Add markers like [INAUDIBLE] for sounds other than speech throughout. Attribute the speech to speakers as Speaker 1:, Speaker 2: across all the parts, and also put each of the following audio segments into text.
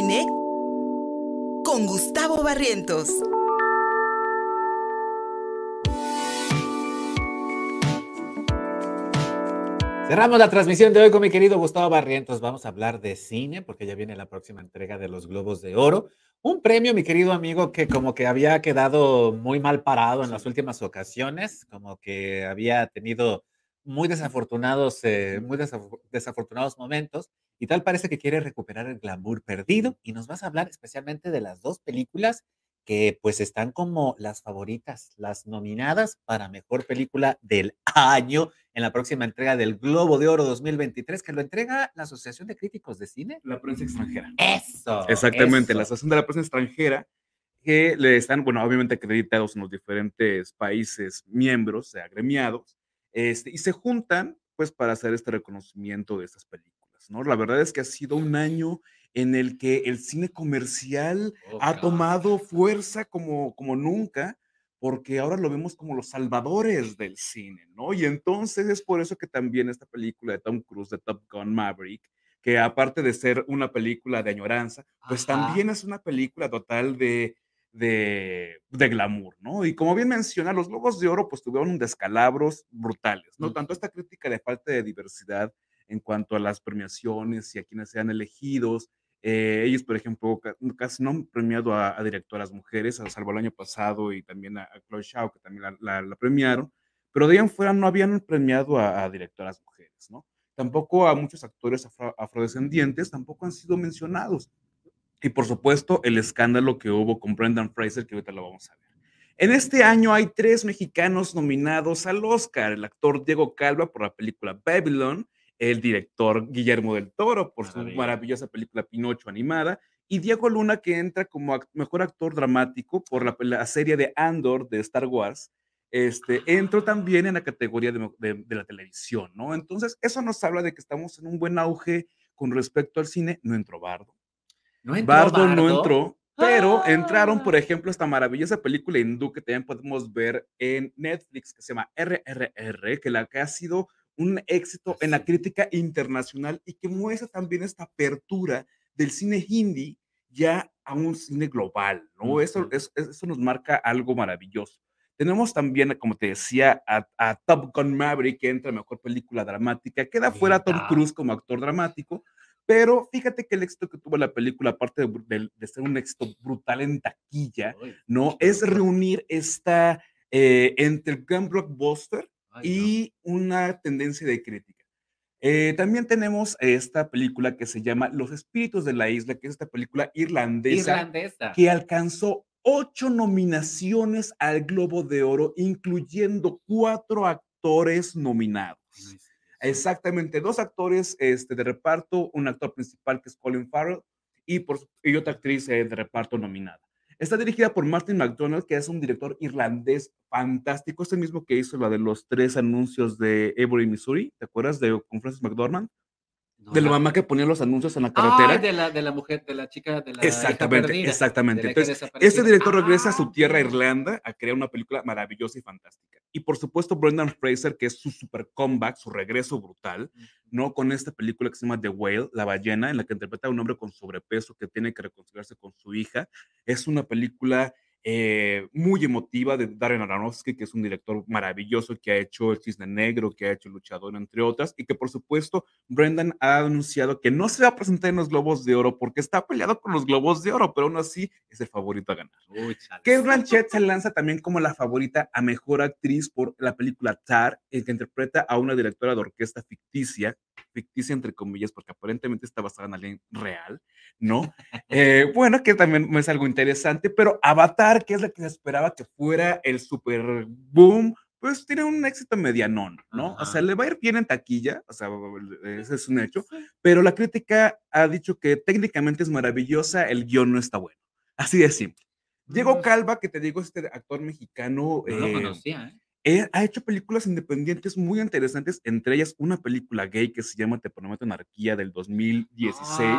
Speaker 1: cine con Gustavo Barrientos.
Speaker 2: Cerramos la transmisión de hoy con mi querido Gustavo Barrientos. Vamos a hablar de cine porque ya viene la próxima entrega de los Globos de Oro. Un premio, mi querido amigo, que como que había quedado muy mal parado en las últimas ocasiones, como que había tenido muy desafortunados, eh, muy desafortunados momentos y tal parece que quiere recuperar el glamour perdido y nos vas a hablar especialmente de las dos películas que pues están como las favoritas, las nominadas para mejor película del [LAUGHS] año en la próxima entrega del Globo de Oro 2023, que lo entrega la Asociación de Críticos de Cine.
Speaker 3: La prensa extranjera.
Speaker 2: Eso.
Speaker 3: Exactamente, la Asociación de la Prensa Extranjera, que le están, bueno, obviamente acreditados en los diferentes países miembros, agremiados, este, y se juntan pues para hacer este reconocimiento de estas películas, ¿no? La verdad es que ha sido un año en el que el cine comercial
Speaker 2: Oh,
Speaker 3: ha tomado fuerza como, como nunca, porque ahora lo vemos como los salvadores del cine, ¿no? Y entonces es por eso que también esta película de Tom Cruise, de Top Gun Maverick, que aparte de ser una película de añoranza, pues
Speaker 2: Ajá.
Speaker 3: también es una película total de, de, de glamour, ¿no? Y como bien menciona, los Globos de Oro pues tuvieron descalabros brutales, ¿no? Tanto esta crítica de falta de diversidad en cuanto a las premiaciones y a quienes sean elegidos. Eh, ellos, por ejemplo, ca- casi no han premiado a, a directoras mujeres, a salvo el año pasado y también a, a Chloe Zhao, que también la, la- la premiaron, pero de ahí en fuera no habían premiado a, a directoras mujeres, ¿no? Tampoco a muchos actores afro- afrodescendientes, tampoco han sido mencionados. Y por supuesto, el escándalo que hubo con Brendan Fraser, que ahorita lo vamos a ver. En este año hay tres mexicanos nominados al Oscar: el actor Diego Calva por la película Babylon, el director Guillermo del Toro por su maravillosa película Pinocho animada, y Diego Luna, que entra como act- mejor actor dramático por la, la serie de Andor de Star Wars. Este, entró también en la categoría de, de- de la televisión, ¿no? Entonces, eso nos habla de que estamos en un buen auge con respecto al cine. No entró Bardo.
Speaker 2: ¿No entró
Speaker 3: Bardo no entró, pero
Speaker 2: Ah.
Speaker 3: entraron, por ejemplo, esta maravillosa película hindú que también podemos ver en Netflix, que se llama RRR, que la que ha sido un éxito en la crítica internacional y que muestra también esta apertura del cine hindi ya a un cine global, ¿no? Eso,
Speaker 2: Ujú.
Speaker 3: es- es- eso nos marca algo maravilloso. Tenemos también, como te decía, a, a Top Gun Maverick, que entra mejor película dramática. Queda fuera Tom. Cruise como actor dramático, pero fíjate que el éxito que tuvo la película, aparte de, de- de ser un éxito brutal en taquilla,
Speaker 2: Uy,
Speaker 3: ¿no? Es reunir esta eh, entre el gran blockbuster
Speaker 2: Ay, no.
Speaker 3: y una tendencia de crítica. Eh, también tenemos esta película que se llama Los Espíritus de la Isla, que es esta película irlandesa
Speaker 2: Irlandesa.
Speaker 3: que alcanzó ocho nominaciones al Globo de Oro, incluyendo cuatro actores nominados. Exactamente, dos actores este, de reparto, un actor principal que es Colin Farrell y, otra actriz eh, de reparto nominada. Está dirigida por Martin McDonald, que es un director irlandés fantástico, es el mismo que hizo la de los tres anuncios de Avery, Missouri, ¿te acuerdas de con Francis McDormand?
Speaker 2: No,
Speaker 3: de la
Speaker 2: la-
Speaker 3: mamá que ponía los anuncios en la carretera.
Speaker 2: De la, de la mujer, de la chica, de la hija
Speaker 3: Exactamente,
Speaker 2: perdida,
Speaker 3: exactamente.
Speaker 2: de la hija
Speaker 3: Entonces, este director regresa a
Speaker 2: Ah,
Speaker 3: su tierra,
Speaker 2: ok.
Speaker 3: Irlanda, a crear una película maravillosa y fantástica. Y por supuesto, Brendan Fraser, que es su super comeback, su regreso brutal, ¿no? Con esta película que se llama The Whale, La ballena, en la que interpreta a un hombre con sobrepeso que tiene que reconciliarse con su hija. Es una película eh, muy emotiva de Darren Aronofsky, que es un director maravilloso que ha hecho El Cisne Negro, que ha hecho Luchador, entre otras, y que por supuesto Brendan ha anunciado que no se va a presentar en los Globos de Oro porque está peleado con los Globos de Oro, pero aún así es el favorito a ganar.
Speaker 2: Uy.
Speaker 3: Kate Blanchett se lanza también como la favorita a mejor actriz por la película Tar, en que interpreta a una directora de orquesta ficticia, ficticia entre comillas, porque aparentemente está basada en alguien real, ¿no? Eh, bueno, que también es algo interesante, pero Avatar, que es la que se esperaba que fuera el super boom, pues tiene un éxito medianón, ¿no? O sea, le va a ir bien en taquilla, o sea, ese es un hecho, pero la crítica ha dicho que técnicamente es maravillosa, el guion no está bueno. Así de simple. Diego
Speaker 2: Mm.
Speaker 3: Calva, que te digo, este actor mexicano,
Speaker 2: No lo
Speaker 3: eh,
Speaker 2: conocía, ¿eh?
Speaker 3: Eh, ha hecho películas independientes muy interesantes, entre ellas una película gay que se llama Te prometo anarquía del 2016.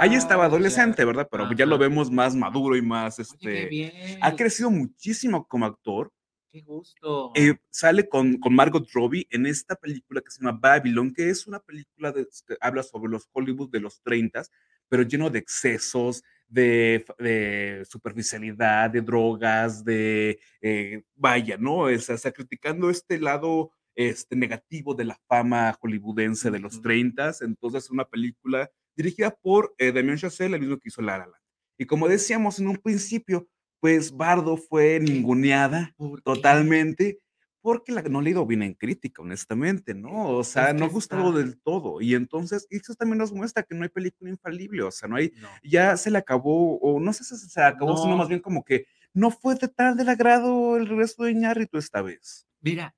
Speaker 3: Ahí estaba
Speaker 2: Ah,
Speaker 3: adolescente. ¿verdad? Pero ya lo
Speaker 2: Ajá.
Speaker 3: vemos más maduro y más,
Speaker 2: Oye, qué
Speaker 3: este,
Speaker 2: bien.
Speaker 3: ha crecido muchísimo como actor.
Speaker 2: Qué gusto.
Speaker 3: Eh, sale con, con Margot Robbie en esta película que se llama Babylon, que es una película de- que habla sobre los Hollywood de los 30, pero lleno de excesos, de, de superficialidad, de drogas, de, eh, vaya, ¿no? O sea, está criticando este lado este, negativo de la fama hollywoodense de los
Speaker 2: Ujú.
Speaker 3: 30. Entonces, una película dirigida por eh, Damien Chazelle, el mismo que hizo La La Land. Y como decíamos en un principio, pues Bardo fue ninguneada totalmente porque la, no le ha ido bien en crítica, honestamente, ¿no? O sea,
Speaker 2: Es que
Speaker 3: no ha gustado
Speaker 2: está-
Speaker 3: del todo. Y entonces, eso también nos muestra que no hay película infalible, o sea, no hay,
Speaker 2: No.
Speaker 3: ya se le acabó, o no sé si se le acabó, sino
Speaker 2: No.
Speaker 3: más bien como que no fue de tal del agrado el regreso de Iñárritu esta vez.
Speaker 2: Mira.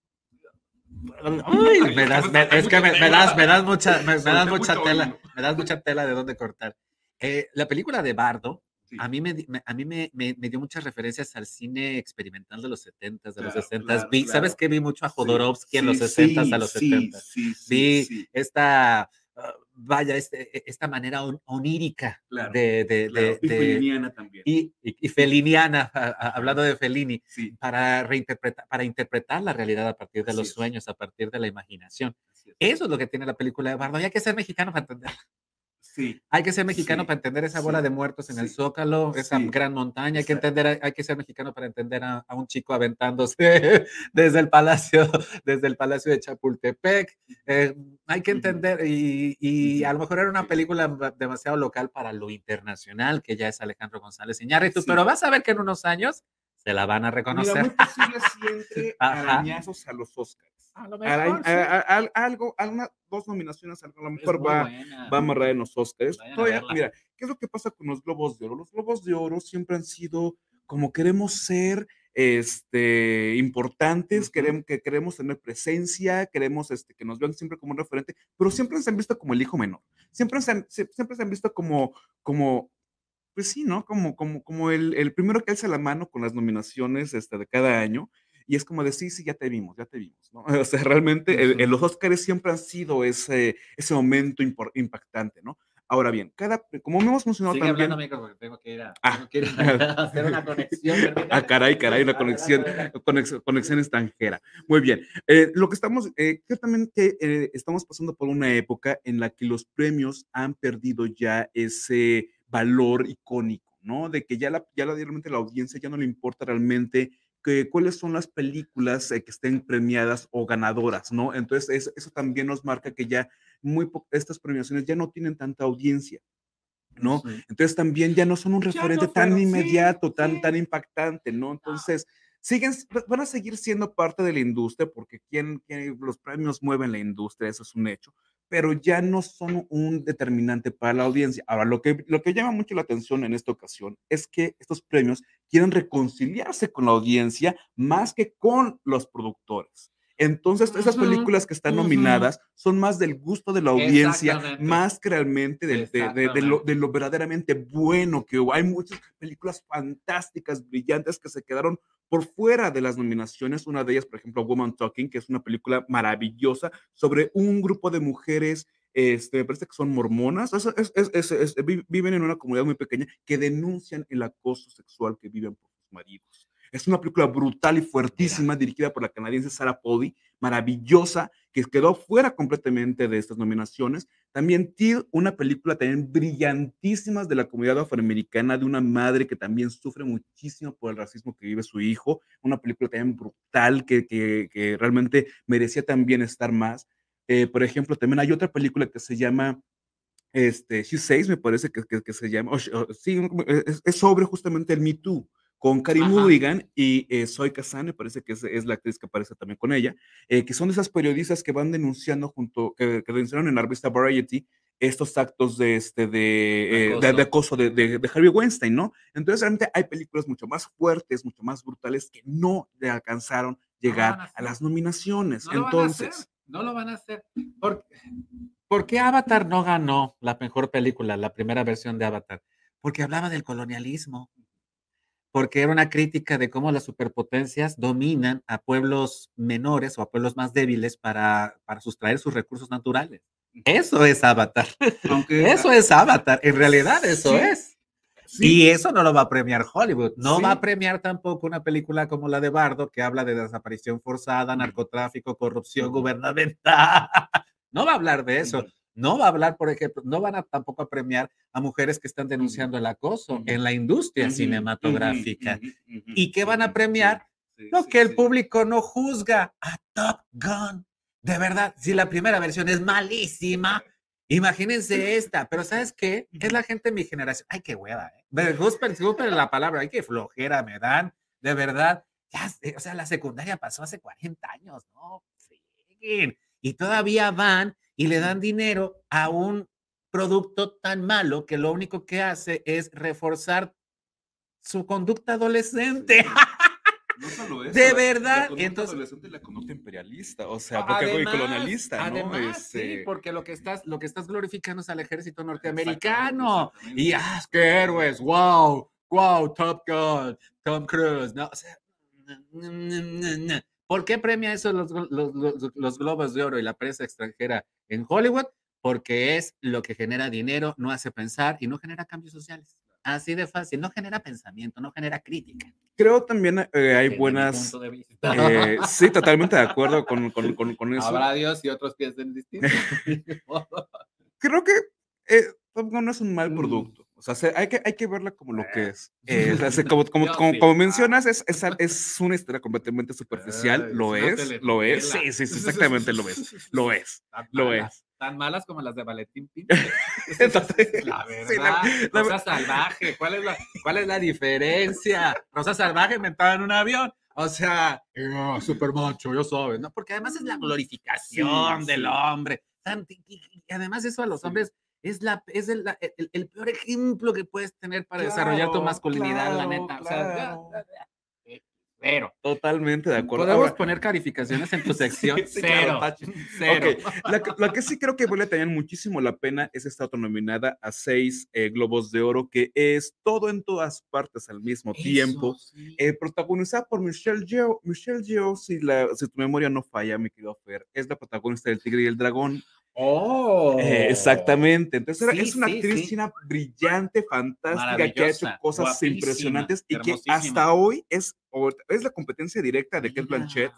Speaker 2: Uy, me das, me- es que me, me das, me das mucha, me, me das mucha tela, me das mucha tela de dónde cortar. Eh, la película de Bardo,
Speaker 3: Sí.
Speaker 2: a mí, me, a mí me, me- me dio muchas referencias al cine experimental de los 70s, de los
Speaker 3: Claro,
Speaker 2: 60s.
Speaker 3: claro,
Speaker 2: vi,
Speaker 3: claro.
Speaker 2: ¿Sabes qué? Vi mucho a
Speaker 3: Sí,
Speaker 2: Jodorowsky en los
Speaker 3: sí,
Speaker 2: 60s a los
Speaker 3: sí,
Speaker 2: 70s.
Speaker 3: Sí, sí,
Speaker 2: Vi
Speaker 3: sí,
Speaker 2: esta, ah, vaya, este- e- esta manera on- onírica
Speaker 3: Claro,
Speaker 2: de, de,
Speaker 3: claro.
Speaker 2: de-
Speaker 3: Y Feliniana también.
Speaker 2: y, y- y feliniana, a- a- hablando de Fellini,
Speaker 3: Sí,
Speaker 2: para reinterpretar, para interpretar la realidad a partir de
Speaker 3: Así
Speaker 2: los
Speaker 3: es.
Speaker 2: sueños, a partir de la imaginación.
Speaker 3: es.
Speaker 2: Eso es lo que tiene la película de Bardo. Y hay que ser mexicano para entender.
Speaker 3: Sí,
Speaker 2: Hay que ser mexicano
Speaker 3: Sí,
Speaker 2: para entender esa bola
Speaker 3: sí,
Speaker 2: de muertos en el Zócalo, esa gran montaña. Hay que entender, hay que ser mexicano para entender a, a un chico aventándose [LAUGHS] desde el palacio, desde el palacio de Chapultepec. Eh, hay que entender y, y a lo mejor era una película demasiado local para lo internacional, que ya es Alejandro González Iñárritu, pero vas a ver que en unos años se la van a
Speaker 3: Mira,
Speaker 2: reconocer.
Speaker 3: muy posible si entre [LAUGHS] arañazos a los Oscars.
Speaker 2: A lo mejor, sí.
Speaker 3: a- a- al- algo, alguna, dos nominaciones, a lo mejor va, va a amarrar en los Oscars.
Speaker 2: A
Speaker 3: Todavía, mira, ¿qué es lo que pasa con los Globos de Oro? Los Globos de Oro siempre han sido como queremos ser este, importantes,
Speaker 2: Ujú.
Speaker 3: queremos, que queremos tener presencia, queremos este, que nos vean siempre como un referente, pero siempre se han visto como el hijo menor. Siempre se han, sie- siempre se han visto como, como pues sí, ¿no? Como, como, como el, el primero que alza la mano con las nominaciones este, de cada año. Y es como de, sí, sí, ya te vimos, ya te vimos, ¿no? [LAUGHS] O sea, realmente el- los Oscars siempre han sido ese, ese momento impactante, ¿no? Ahora bien, cada, como hemos mencionado
Speaker 2: Sigue
Speaker 3: también...
Speaker 2: hablando, amigo, porque tengo que ir a,
Speaker 3: Ah.
Speaker 2: tengo que ir a [LAUGHS] [LAUGHS] hacer una conexión.
Speaker 3: Ah, caray, caray, una conexión, conexión, conexión extranjera. Muy bien. Eh, lo que estamos, eh, creo también que eh, estamos pasando por una época en la que los premios han perdido ya ese valor icónico, ¿no? De que ya, la, ya la, realmente la audiencia ya no le importa realmente que, cuáles son las películas eh, que estén premiadas o ganadoras, ¿no? Entonces, eso, eso también nos marca que ya muy estas premiaciones ya no tienen tanta audiencia. ¿no?
Speaker 2: Ujú.
Speaker 3: Entonces también ya no son un
Speaker 2: Ya no
Speaker 3: referente tan
Speaker 2: fueron, sí,
Speaker 3: inmediato, tan,
Speaker 2: sí.
Speaker 3: tan impactante, ¿no? Entonces, siguen, van a seguir siendo parte de la industria porque quien, quien- los premios mueven la industria, eso es un hecho, pero ya no son un determinante para la audiencia. Ahora, lo que, lo que llama mucho la atención en esta ocasión es que estos premios quieren reconciliarse con la audiencia más que con los productores. Entonces, esas películas que están nominadas son más del gusto de la audiencia, más que realmente de, de- de- de lo,
Speaker 2: Exactamente.
Speaker 3: de lo verdaderamente bueno que hubo. Hay muchas películas fantásticas, brillantes, que se quedaron por fuera de las nominaciones. Una de ellas, por ejemplo, Woman Talking, que es una película maravillosa sobre un grupo de mujeres, este, me parece que son mormonas, es- es- es- viven en una comunidad muy pequeña que denuncian el acoso sexual que viven por sus maridos. Es una película brutal y fuertísima, dirigida por la canadiense Sarah Pody, maravillosa, que quedó fuera completamente de estas nominaciones. También Till, una película también brillantísima de la comunidad afroamericana, de una madre que también sufre muchísimo por el racismo que vive su hijo. Una película también brutal que, que, que realmente merecía también estar más. Eh, por ejemplo, también hay otra película que se llama este, She Says, me parece que, que, que se llama, o, o, sí, es, es, sobre justamente el Me Too, con Carrie
Speaker 2: Ajá.
Speaker 3: Mulligan y eh, Zoe Kazan, me parece que es, es, la actriz que aparece también con ella, eh, que son esas periodistas que van denunciando junto, que, que denunciaron en la revista Variety estos actos de, este, de, eh, de, de acoso de, de, de, Harvey Weinstein, ¿no? Entonces realmente hay películas mucho más fuertes, mucho más brutales que no le alcanzaron llegar
Speaker 2: no
Speaker 3: a, a, las nominaciones.
Speaker 2: No
Speaker 3: Entonces...
Speaker 2: no lo van a hacer. ¿Por, ¿Por qué Avatar no ganó la mejor película, la primera versión de Avatar? Porque hablaba del colonialismo porque era una crítica de cómo las superpotencias dominan a pueblos menores o a pueblos más débiles para, para sustraer sus recursos naturales. Eso es Avatar. Aunque, [LAUGHS] eso es Avatar. En realidad eso sí. es. Sí. Y eso no lo va a premiar Hollywood. No sí. va a premiar tampoco una película como la de Bardo, que habla de desaparición forzada, narcotráfico, corrupción gubernamental. [LAUGHS] No va a hablar de eso. No va a hablar, por ejemplo, no van a tampoco a premiar a mujeres que están denunciando el acoso
Speaker 3: Ujú.
Speaker 2: en la industria
Speaker 3: Ujú,
Speaker 2: cinematográfica.
Speaker 3: ujú, ujú, ujú,
Speaker 2: ¿Y qué van a premiar?
Speaker 3: sí,
Speaker 2: Lo
Speaker 3: sí,
Speaker 2: que el
Speaker 3: sí.
Speaker 2: público no juzga a Top Gun. De verdad, si la primera versión es malísima, imagínense esta. Pero ¿sabes qué? Es la gente de mi generación. Ay, qué hueva. ¿eh? La palabra. Ay, qué flojera me dan. De verdad. Ya, sé, o sea, la secundaria pasó hace 40 años. No, freguen. Y todavía van y le dan dinero a un producto tan malo que lo único que hace es reforzar su conducta adolescente. [LAUGHS]
Speaker 3: No solo eso,
Speaker 2: De
Speaker 3: la-
Speaker 2: verdad,
Speaker 3: La conducta
Speaker 2: entonces-
Speaker 3: adolescente y la conducta imperialista, o sea, porque
Speaker 2: Además,
Speaker 3: colonialista, ¿no?
Speaker 2: Además, sí,
Speaker 3: Este,
Speaker 2: porque lo que estás, lo que estás glorificando es al ejército norteamericano. Y ah, qué héroes, wow, wow, Top Gun, Tom Cruise, no, o sea, no, no, no, no. ¿Por qué premia eso los, los, los- los globos de oro y la prensa extranjera en Hollywood? Porque es lo que genera dinero, no hace pensar y no genera cambios sociales. Así de fácil, no genera pensamiento, no genera crítica.
Speaker 3: Creo también eh, hay
Speaker 2: desde mi
Speaker 3: buenas. eh, sí, totalmente de acuerdo con, con, con, con eso.
Speaker 2: Habrá Dios y otros piensen distinto. [LAUGHS] [LAUGHS]
Speaker 3: Creo que eh, Top Gun no es un mal
Speaker 2: Mm.
Speaker 3: producto. O sea, se- hay, que, hay que verla como lo que
Speaker 2: Eh.
Speaker 3: es. Eh, o sea, se- [LAUGHS] como, como, como, como mencionas, es, es, [LAUGHS] es una historia completamente superficial. Lo
Speaker 2: es
Speaker 3: lo es. Sí, sí, sí, [LAUGHS] exactamente lo es. Lo es. Lo es.
Speaker 2: Tan malas como las de Valentín Pinto.
Speaker 3: Entonces,
Speaker 2: La
Speaker 3: sí, la-
Speaker 2: verdad,
Speaker 3: la-
Speaker 2: Rosa Salvaje, ¿cuál es la, cuál es la diferencia? Rosa Salvaje mentada en un avión. O sea, eh, super macho, yo sabes, ¿no? Porque además es la glorificación
Speaker 3: Sí,
Speaker 2: del
Speaker 3: sí.
Speaker 2: hombre. Y además eso a los hombres es, la, es el, la- el- el peor ejemplo que puedes tener para desarrollar tu
Speaker 3: Claro,
Speaker 2: masculinidad, la
Speaker 3: claro,
Speaker 2: neta. O sea,
Speaker 3: claro.
Speaker 2: eh, cero.
Speaker 3: Totalmente de acuerdo.
Speaker 2: ¿Podemos
Speaker 3: Ahora,
Speaker 2: poner calificaciones en tu [LAUGHS] sección?
Speaker 3: Sí, sí, claro,
Speaker 2: cero.
Speaker 3: tache.
Speaker 2: Cero.
Speaker 3: Ok, la, que- la que sí creo que vale también muchísimo la pena es esta autonominada a seis eh, Globos de Oro, que es todo en todas partes al mismo tiempo.
Speaker 2: Eso, sí.
Speaker 3: eh, protagonizada por Michelle Yeoh. Michelle Yeoh, si, la, si tu memoria no falla, mi querido Fer, es la protagonista del Tigre y el Dragón.
Speaker 2: Oh.
Speaker 3: Eh, exactamente. Entonces,
Speaker 2: Sí,
Speaker 3: es una
Speaker 2: sí,
Speaker 3: actriz
Speaker 2: sí.
Speaker 3: china brillante, fantástica, que ha hecho cosas impresionantes y que hasta hoy es, es la competencia directa de Kate. Blanchett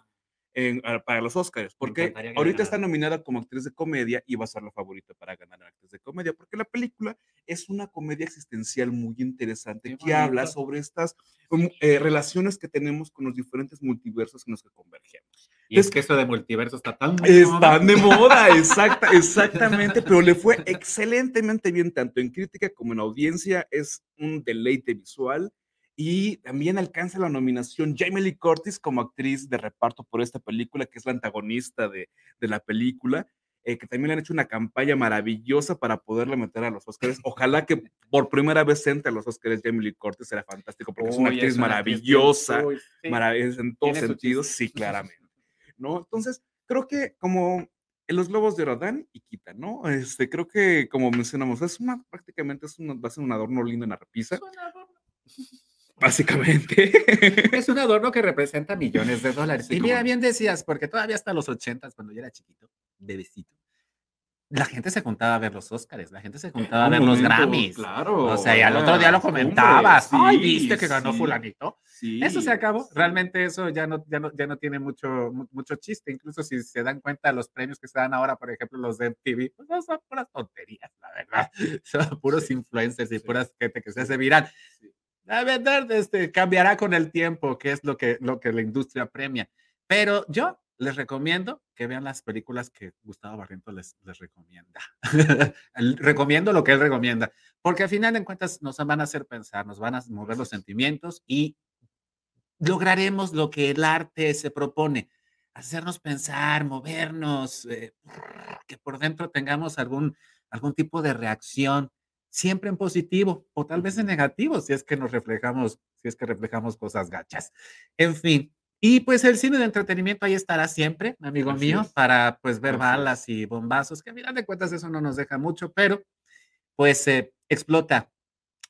Speaker 3: en- a- para los Oscars, porque ahorita está nominada como actriz de comedia y va a ser la favorita para ganar a actriz de comedia, porque la película es una comedia existencial muy interesante
Speaker 2: Qué
Speaker 3: que habla sobre estas um, eh, relaciones que tenemos con los diferentes multiversos en los que convergemos.
Speaker 2: Y es que eso de multiverso está tan
Speaker 3: Están de moda, [LAUGHS] exacta, exactamente, pero le fue excelentemente bien tanto en crítica como en audiencia, es un deleite visual y también alcanza la nominación Jamie Lee Curtis como actriz de reparto por esta película, que es la antagonista de, de la película, eh, que también le han hecho una campaña maravillosa para poderla meter a los Oscars. Ojalá que por primera vez entre a los Oscars Jamie Lee Curtis, será fantástico, porque es una actriz
Speaker 2: una
Speaker 3: maravillosa,
Speaker 2: bien- uy, sí.
Speaker 3: marav- en todos sentidos, sí, claramente. ¿No? Entonces, creo que como en los globos de oro dan y quitan, ¿no? Este, creo que, como mencionamos, es una, prácticamente es una, va a ser un adorno lindo en la repisa,
Speaker 2: Es un adorno- [LAUGHS]
Speaker 3: básicamente. [LAUGHS]
Speaker 2: Es un adorno que representa millones de dólares.
Speaker 3: Sí,
Speaker 2: y mira, bien decías, porque todavía hasta los ochentas, cuando yo era chiquito, bebecito, la gente se juntaba a ver los Óscares, la gente se juntaba a ver los Grammys.
Speaker 3: Claro.
Speaker 2: O sea, y al otro día lo
Speaker 3: hombre,
Speaker 2: comentabas. Ay,
Speaker 3: sí,
Speaker 2: viste que ganó
Speaker 3: sí,
Speaker 2: fulanito.
Speaker 3: sí,
Speaker 2: Eso se acabó. Realmente eso ya no, ya no, ya no tiene mucho, mu- mucho chiste. Incluso si se dan cuenta los premios que se dan ahora, por ejemplo, los de MTV, pues no son puras tonterías, la verdad. [LAUGHS] Son puros influencers y puras gente que se hace viral. La verdad, este, cambiará con el tiempo, que es lo que, lo que la industria premia. Pero yo les recomiendo que vean las películas que Gustavo Barrientos les, les recomienda. [LAUGHS] Recomiendo lo que él recomienda, porque al final de cuentas nos van a hacer pensar, nos van a mover los sentimientos y lograremos lo que el arte se propone, hacernos pensar, movernos, eh, que por dentro tengamos algún, algún tipo de reacción, siempre en positivo o tal vez en negativo, si es que nos reflejamos, si es que reflejamos cosas gachas. En fin. Y pues el cine de entretenimiento ahí estará siempre, amigo
Speaker 3: Así
Speaker 2: mío,
Speaker 3: es.
Speaker 2: para pues ver
Speaker 3: Así
Speaker 2: balas y bombazos, que a final de cuentas eso no nos deja mucho, pero pues eh, explota,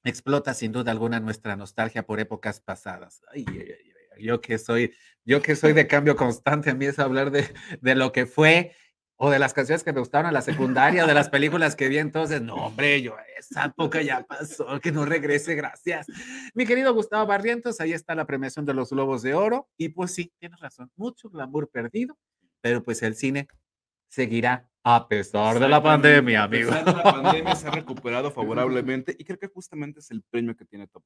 Speaker 2: explota sin duda alguna nuestra nostalgia por épocas pasadas. Ay, ay, ay, ay, yo que soy, yo que soy de cambio constante, a mí es hablar de, de lo que fue o de las canciones que me gustaron en la secundaria, de las películas que vi entonces. No, hombre, yo, esa época ya pasó, que no regrese, gracias. Mi querido Gustavo Barrientos, ahí está la premiación de los Globos de Oro. Y pues sí, tienes razón, mucho glamour perdido, pero pues el cine seguirá a pesar de la pandemia, amigo.
Speaker 3: A pesar de la pandemia se ha recuperado favorablemente y creo que justamente es el premio que tiene Top.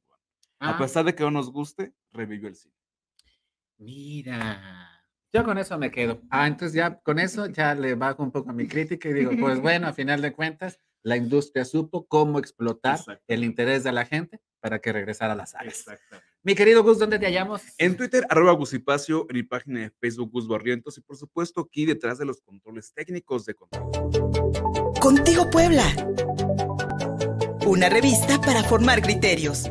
Speaker 3: A
Speaker 2: Ah,
Speaker 3: pesar de que no nos guste, revivió el cine.
Speaker 2: Mira, yo con eso me quedo. Ah, entonces ya con eso ya le bajo un poco a mi crítica y digo, pues [LAUGHS] bueno, a final de cuentas, la industria supo cómo explotar
Speaker 3: Exacto.
Speaker 2: el interés de la gente para que regresara a las salas. Mi querido Gus, ¿dónde te hallamos?
Speaker 3: En Twitter, arroba Gusipacio, en mi página de Facebook, Gus Barrientos, y por supuesto aquí detrás de los controles técnicos de control.
Speaker 1: Contigo Puebla. Una revista para formar criterios.